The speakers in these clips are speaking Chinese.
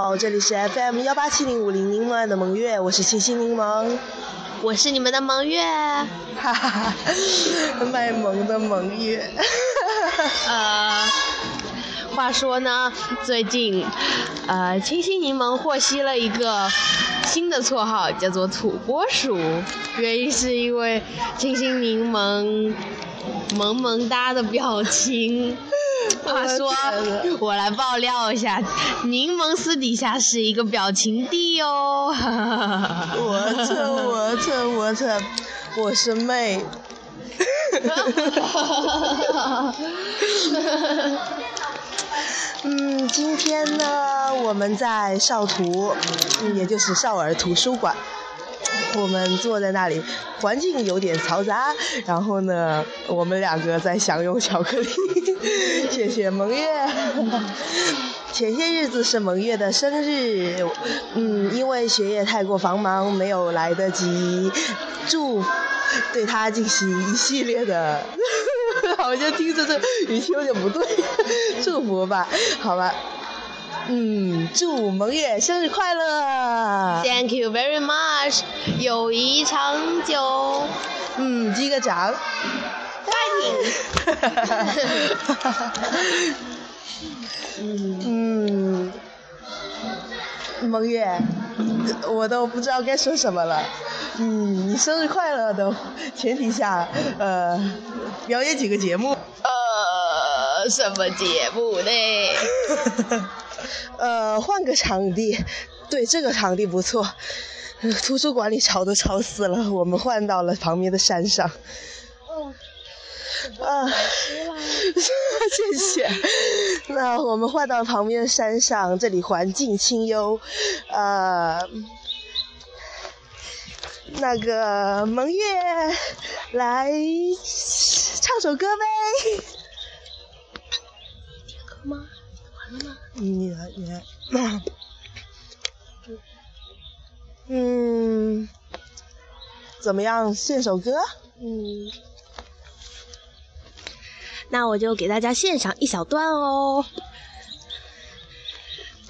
好，这里是 FM 幺八七零五零柠檬的萌月，我是清新柠檬，我是你们的萌月，哈哈哈，卖萌的萌月，呃，话说呢，最近，呃，清新柠檬获悉了一个新的绰号，叫做土拨鼠，原因是因为清新柠檬萌萌哒的表情。话说，我来爆料一下，柠檬私底下是一个表情帝哦。我操我操我操，我是妹。嗯，今天呢，我们在少图，也就是少儿图书馆。我们坐在那里，环境有点嘈杂。然后呢，我们两个在享用巧克力。谢谢蒙月。前些日子是蒙月的生日，嗯，因为学业太过繁忙，没有来得及祝对他进行一系列的，好像听着这语气有点不对，祝福吧，好吧。嗯，祝蒙月生日快乐！Thank you very much，友谊长久。嗯，击个掌。嗯，蒙月，我都不知道该说什么了。嗯，你生日快乐的前提下，呃，表演几个节目。呃，什么节目呢？呃，换个场地，对，这个场地不错。图书馆里吵都吵死了，我们换到了旁边的山上。啊，谢谢。那我们换到旁边的山上，这里环境清幽。呃，那个蒙月，来唱首歌呗。歌吗？你来，你来。嗯，怎么样？献首歌？嗯。那我就给大家献上一小段哦。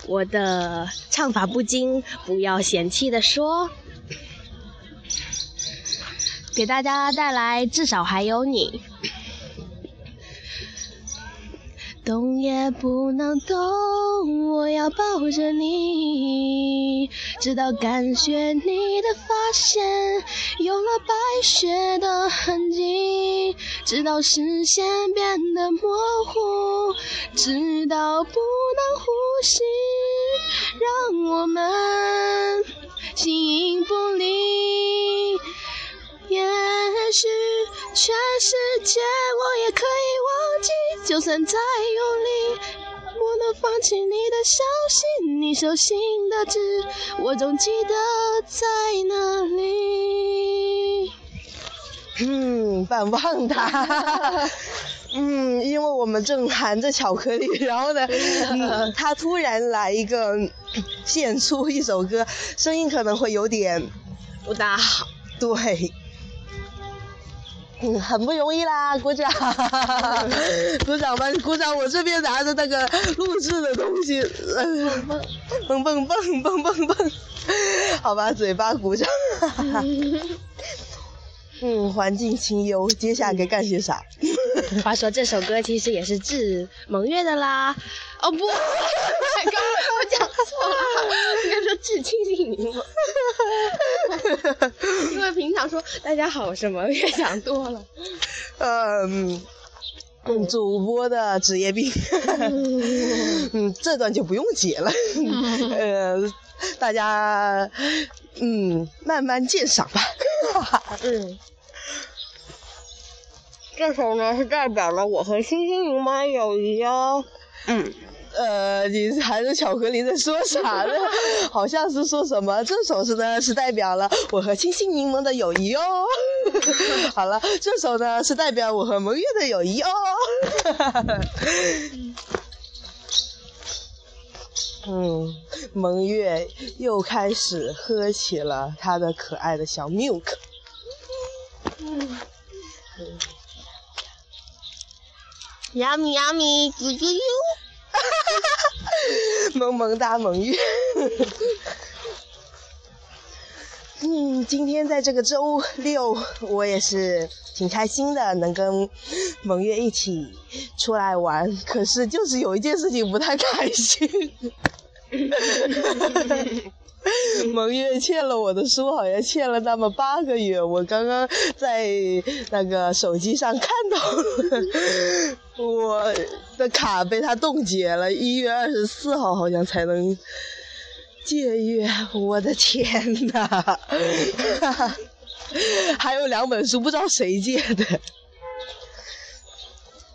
我的唱法不精，不要嫌弃的说。给大家带来至少还有你。动也不能动，我要抱着你，直到感觉你的发线有了白雪的痕迹，直到视线变得模糊，直到不能呼吸，让我们形影不离。也许全世界我也可以忘记。就算再用力，不能放弃你的消息，你手心的痣，我总记得在哪里。嗯，棒棒哒。嗯，因为我们正含着巧克力，然后呢，嗯他突然来一个献出一首歌，声音可能会有点不大好。对。嗯，很不容易啦，鼓掌，鼓掌吧，鼓掌！我这边拿着那个录制的东西，蹦蹦蹦蹦蹦蹦，好吧，嘴巴鼓掌。嗯，环境清幽，接下来该干些啥？话说这首歌其实也是致蒙月的啦。哦不，刚刚我讲错了，应该说致清醒柠檬。平常说大家好什么越想多了。嗯，主播的职业病。嗯，这段就不用解了。呃，大家嗯慢慢鉴赏吧。嗯。这首呢是代表了我和星星柠檬的友谊哦。嗯。呃，你含着巧克力在说啥呢？好像是说什么？这首是呢是代表了我和清新柠檬的友谊哦。好了，这首呢是代表我和蒙月的友谊哦。嗯，蒙月又开始喝起了他的可爱的小 milk。嗯。Yummy yummy，啾啾啾。哈哈哈哈萌萌哒萌月。嗯，今天在这个周六，我也是挺开心的，能跟萌月一起出来玩。可是就是有一件事情不太开心。哈哈哈哈 蒙月欠了我的书，好像欠了那么八个月。我刚刚在那个手机上看到了，我的卡被他冻结了，一月二十四号好像才能借阅。我的天呐！还有两本书，不知道谁借的。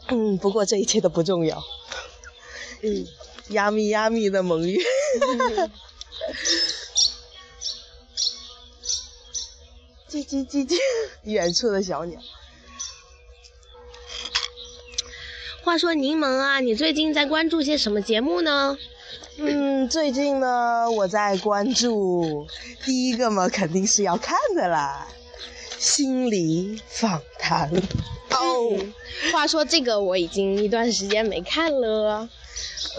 嗯，不过这一切都不重要。嗯，呀咪呀咪的蒙月。叽叽叽叽，远处的小鸟。话说柠檬啊，你最近在关注些什么节目呢？嗯，最近呢，我在关注第一个嘛，肯定是要看的啦，心理访谈。哦，话说这个我已经一段时间没看了。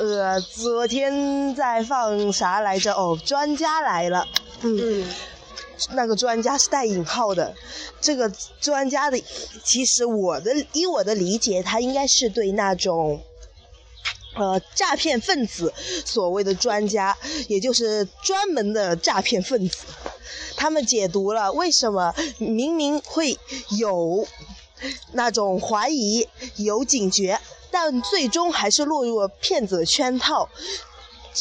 呃，昨天在放啥来着？哦，专家来了。嗯。那个专家是带引号的，这个专家的，其实我的以我的理解，他应该是对那种，呃，诈骗分子所谓的专家，也就是专门的诈骗分子，他们解读了为什么明明会有那种怀疑、有警觉，但最终还是落入了骗子的圈套。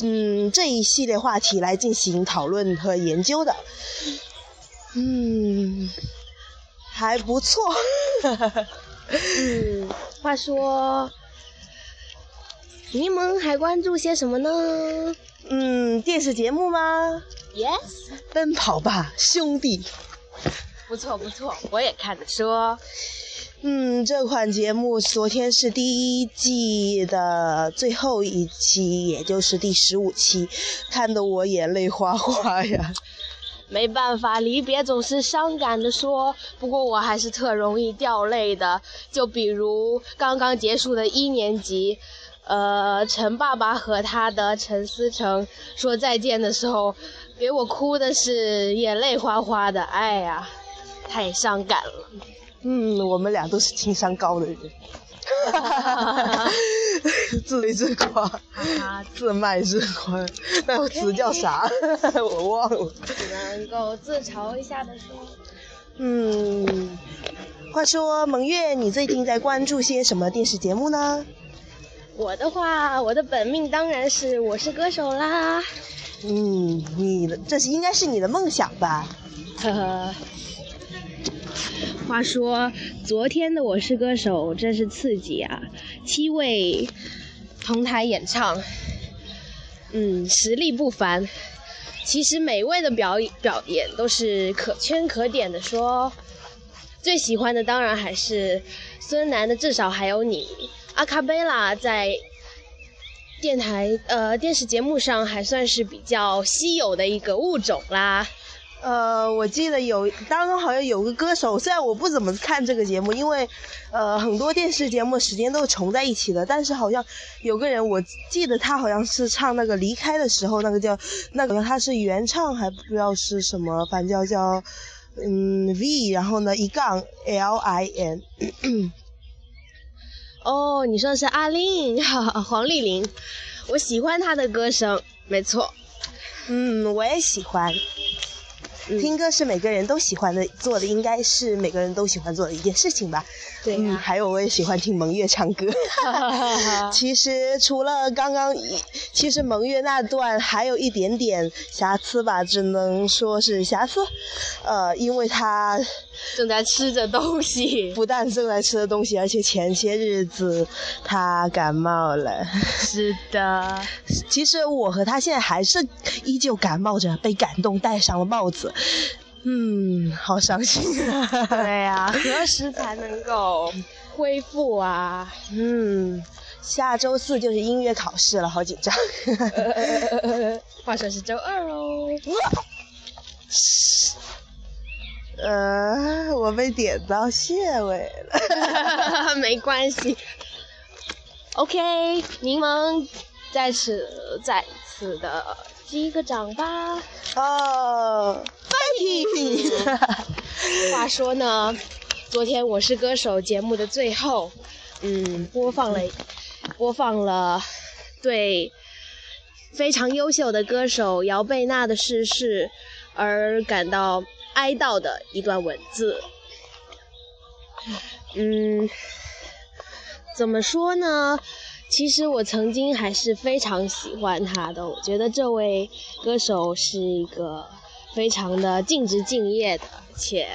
嗯，这一系列话题来进行讨论和研究的，嗯，还不错。嗯，话说，柠檬还关注些什么呢？嗯，电视节目吗？Yes，奔跑吧兄弟。不错不错，我也看着说。嗯，这款节目昨天是第一季的最后一期，也就是第十五期，看得我眼泪哗哗呀。没办法，离别总是伤感的说。不过我还是特容易掉泪的，就比如刚刚结束的一年级，呃，陈爸爸和他的陈思成说再见的时候，给我哭的是眼泪哗哗的。哎呀，太伤感了。嗯，我们俩都是情商高的人，自擂自夸，自卖自夸，那个词叫啥？我忘了。能够自嘲一下的说。嗯，话说蒙月，你最近在关注些什么电视节目呢？我的话，我的本命当然是《我是歌手》啦。嗯，你的这是应该是你的梦想吧？呵呵。话说，昨天的《我是歌手》真是刺激啊！七位同台演唱，嗯，实力不凡。其实每位的表演表演都是可圈可点的。说最喜欢的当然还是孙楠的《至少还有你》，阿卡贝拉在电台呃电视节目上还算是比较稀有的一个物种啦。呃，我记得有，当中好像有个歌手，虽然我不怎么看这个节目，因为，呃，很多电视节目时间都是重在一起的，但是好像有个人，我记得他好像是唱那个离开的时候，那个叫那个他是原唱还不知道是什么，反正叫嗯 V，然后呢一杠 L I N。哦，你说的是阿令，黄丽玲，我喜欢她的歌声，没错，嗯，我也喜欢。听歌是每个人都喜欢的，做的应该是每个人都喜欢做的一件事情吧。对，嗯，还有我也喜欢听蒙月唱歌。其实除了刚刚，其实蒙月那段还有一点点瑕疵吧，只能说是瑕疵。呃，因为他正在吃着东西，不但正在吃着东西，而且前些日子他感冒了。是的，其实我和他现在还是依旧感冒着，被感动戴上了帽子。嗯，好伤心啊！对呀，何时才能够恢复啊？嗯，下周四就是音乐考试了，好紧张。话说是周二哦。呃，我被点到穴位了。没关系。OK，柠檬在此再次的击个掌吧。哦，fighting！话说呢，昨天《我是歌手》节目的最后，嗯，播放了播放了对非常优秀的歌手姚贝娜的逝世而感到哀悼的一段文字。嗯，怎么说呢？其实我曾经还是非常喜欢他的，我觉得这位歌手是一个非常的尽职敬业的，且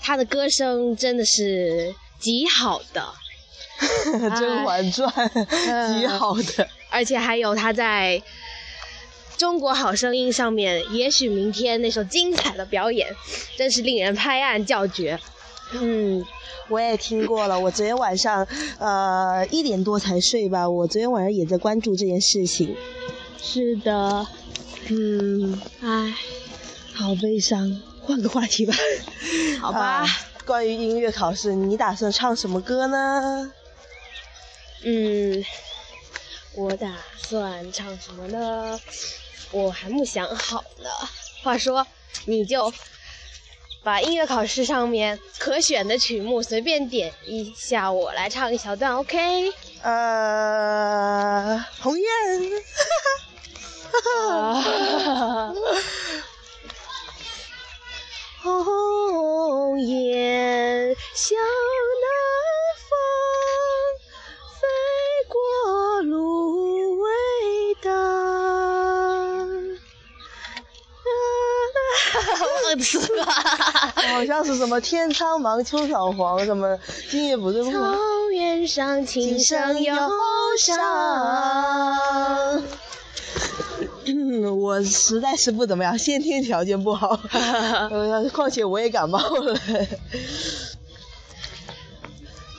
他的歌声真的是极好的，《甄嬛传》极好的，而且还有他在中国好声音上面，也许明天那首精彩的表演，真是令人拍案叫绝。嗯，我也听过了。我昨天晚上，呃，一点多才睡吧。我昨天晚上也在关注这件事情。是的，嗯，唉，好悲伤。换个话题吧。好吧。啊关于音乐考试，你打算唱什么歌呢？嗯，我打算唱什么呢？我还没想好呢。话说，你就把音乐考试上面可选的曲目随便点一下，我来唱一小段，OK？呃，鸿雁。啊鸿雁向忘词吧。好像是什么天苍茫秋草黄，什么今夜不对不归？草原上琴声忧伤。嗯，我实在是不怎么样，先天条件不好，呃，况且我也感冒了。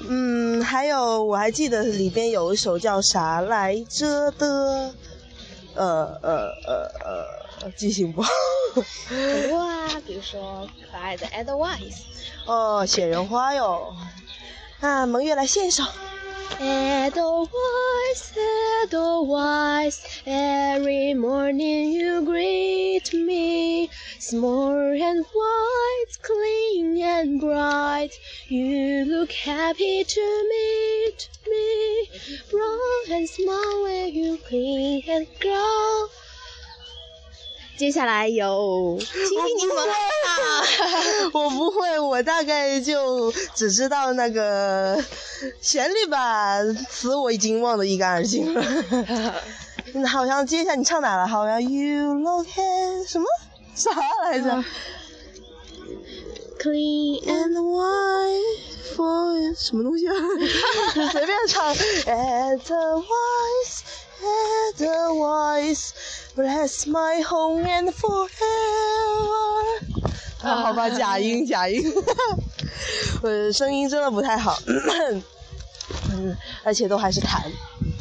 嗯，还有我还记得里边有一首叫啥来着的，呃呃呃呃，记性不好。很多啊，比如说可爱的 Otherwise。哦，雪人花哟。啊，蒙月来献一首。 Edelweiss, Edelweiss, every morning you greet me, small and white, clean and bright. You look happy to meet me, brown and small when you clean and grow. 接下来有清新柠檬啊，我不会，我大概就只知道那个旋律吧，词我已经忘得一干二净了。嗯，好像接下来你唱哪了？好像 You look at 什么啥来着 clean and？And white for 什么东西啊？随便唱。At the the voice, bless my home and forever。啊，好吧，假音假音，我的声音真的不太好，嗯，而且都还是痰。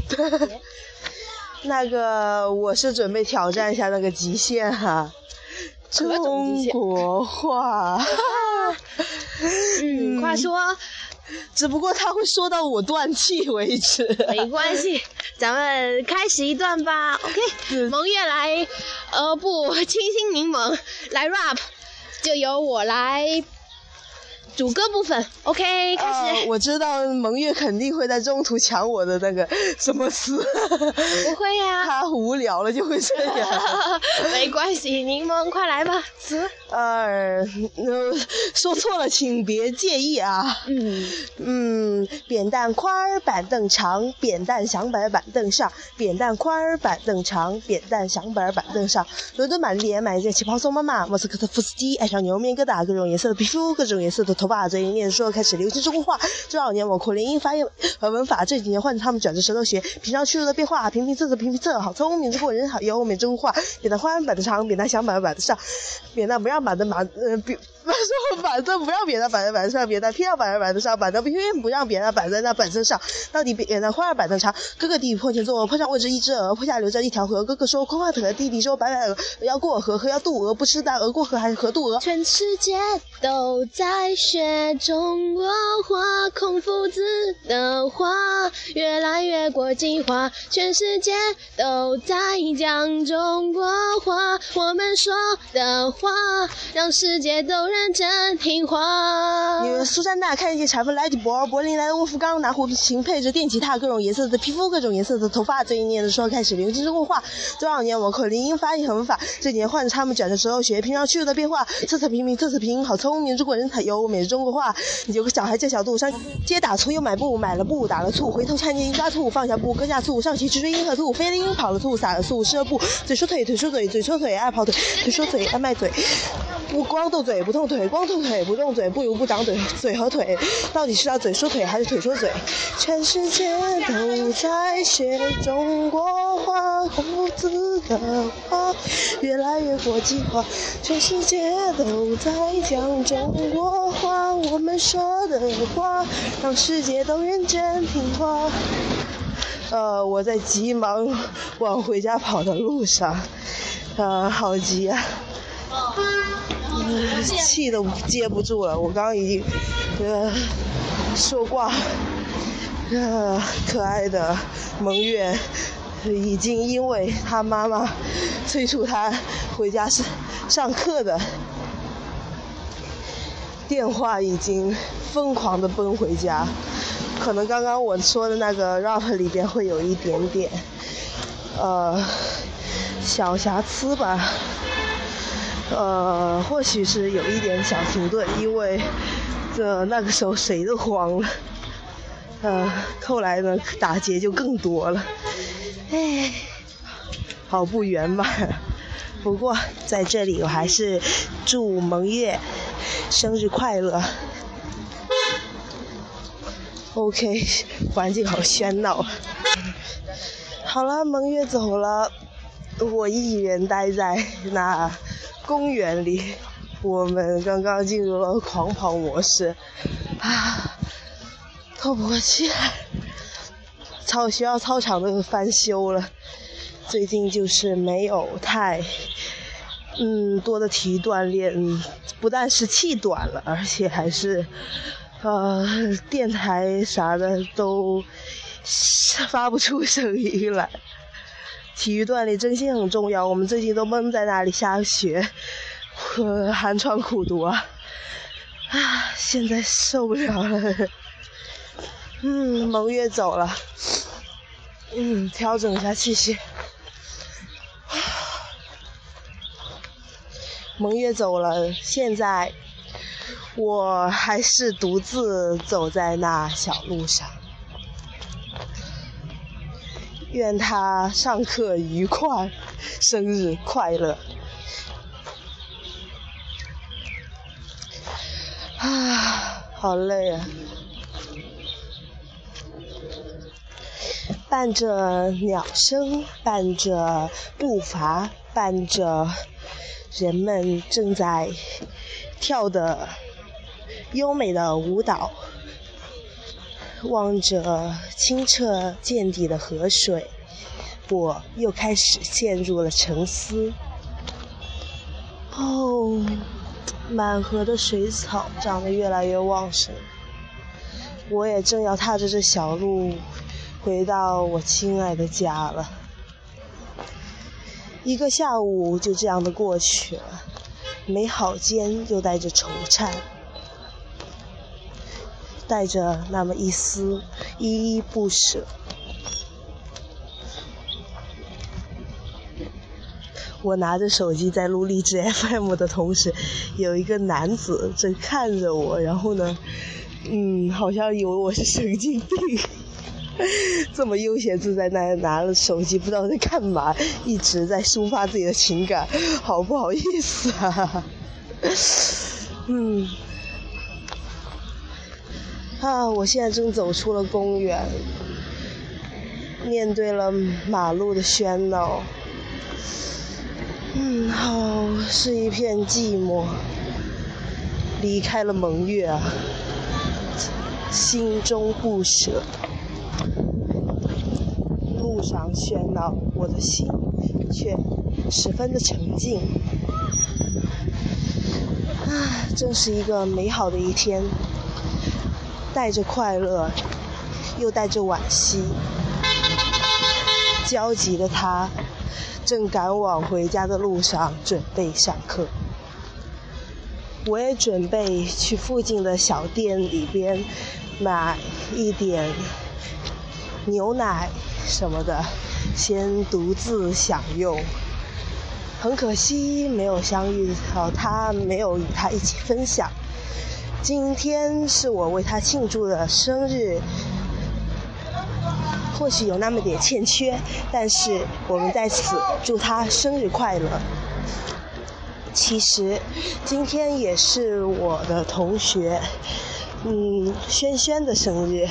那个，我是准备挑战一下那个极限哈、中国话。嗯，快说只不过他会说到我断气为止。没关系，咱们开始一段吧。OK，蒙月来，呃不，清新柠檬来 rap，就由我来主歌部分。OK，开呃，始。我知道蒙月肯定会在中途抢我的那个什么词，不会呀、他无聊了就会这样。没关系，柠檬快来吧，词。呃，呃说错了，请别介意啊。嗯，嗯，扁担宽儿板凳长，扁担响板儿板凳上，扁担宽儿板凳长，扁担响板板凳上。伦敦玛丽也买一件旗袍送妈妈，莫斯科的夫斯基爱上牛面疙瘩，各种颜色的皮肤，各种颜色的头发。嘴里念说开始流行中国话，这老年我苦练英发音和文法，这几年换着他们卷着舌头学，平常去了的变化，平平仄仄平平仄，好聪明，中国人好优美中国话。扁担宽板凳长，扁担响板儿板凳上，扁担不让买的马呃比。扁说反正不让别人摆在板凳上，别人偏要摆在板凳上，板凳偏偏不让别人摆在那板凳上。到底别人换了板凳长，哥哥弟弟坡前坐，坡上卧着一只鹅，破下流着一条河。哥哥说宽宽的，弟弟说白白鹅，要过河，河要渡鹅，不知道鹅过河还是河渡鹅。全世界都在学中国话，孔夫子的话越来越国际化。全世界都在讲中国话，我们说的话让世界都认真听话。女人苏珊娜看见查芬莱迪博柏林来的沃夫冈拿胡琴配着电吉他，各种颜色的皮肤，各种颜色的头发。这一年的时候开始流行中国话，多少年我口令音发音很法。这几年换着他们卷的时候学平常去的变化，测测平平测测平，好聪明中国人才优美的中国话。有个小孩叫小杜，上街打醋又买布，买了布打了醋，回头看见一抓兔，放下布搁下醋，上去去追鹰和兔，飞了鹰跑了兔，撒了醋吃了布，嘴说腿腿说嘴，嘴说腿爱跑腿，腿说嘴爱卖嘴。不光动嘴不动腿，光动腿不动嘴，不如不长嘴。嘴和腿，到底是要嘴说腿还是腿说嘴？全世界都在学中国话，孔夫子的话越来越国际化。全世界都在讲中国话，我们说的话让世界都认真听话。呃，我在急忙往回家跑的路上，呃，好急啊！气都接不住了，我刚刚已经呃说挂，呃可爱的蒙月已经因为他妈妈催促他回家上上课的电话，已经疯狂的奔回家。可能刚刚我说的那个 rap 里边会有一点点呃小瑕疵吧。呃，或许是有一点小停顿，因为这那个时候谁都慌了。呃，后来呢，打劫就更多了。哎，好不圆满。不过在这里，我还是祝蒙月生日快乐。OK，环境好喧闹。好了，蒙月走了，我一人待在那。公园里，我们刚刚进入了狂跑模式，啊，透不过气来。操学校操场都翻修了，最近就是没有太，嗯，多的体育锻炼，不但是气短了，而且还是，呃，电台啥的都发不出声音来。体育锻炼真心很重要。我们最近都闷在那里下雪，寒窗苦读啊！啊，现在受不了了。嗯，蒙月走了。嗯，调整一下气息。蒙月走了，现在我还是独自走在那小路上。愿他上课愉快，生日快乐！啊，好累啊！伴着鸟声，伴着步伐，伴着人们正在跳的优美的舞蹈。望着清澈见底的河水，我又开始陷入了沉思。哦，满河的水草长得越来越旺盛，我也正要踏着这小路回到我亲爱的家了。一个下午就这样的过去了，美好间又带着惆怅。带着那么一丝依依不舍，我拿着手机在录励志 FM 的同时，有一个男子正看着我，然后呢，嗯，好像以为我是神经病，这么悠闲自在，那拿着手机不知道在干嘛，一直在抒发自己的情感，好不好意思啊？嗯。啊！我现在正走出了公园，面对了马路的喧闹，嗯，好是一片寂寞。离开了蒙月啊，心中不舍。路上喧闹，我的心却十分的沉静。啊，真是一个美好的一天，带着快乐，又带着惋惜。焦急的他，正赶往回家的路上，准备上课。我也准备去附近的小店里边买一点牛奶什么的，先独自享用。很可惜没有相遇到他，没有与他一起分享。今天是我为他庆祝的生日。或许有那么点欠缺，但是我们在此祝他生日快乐。其实今天也是我的同学，嗯，轩轩的生日。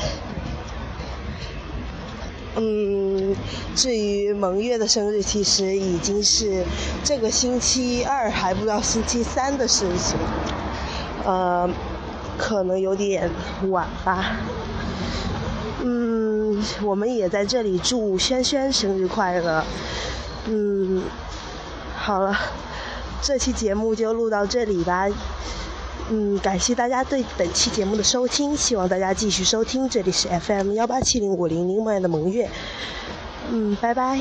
嗯，至于蒙月的生日，其实已经是这个星期二还不到星期三的事情，呃，可能有点晚吧。嗯，我们也在这里祝轩轩生日快乐。嗯，好了，这期节目就录到这里吧。嗯，感谢大家对本期节目的收听，希望大家继续收听，这里是 FM 幺八七零五零柠檬的萌月。嗯，拜拜。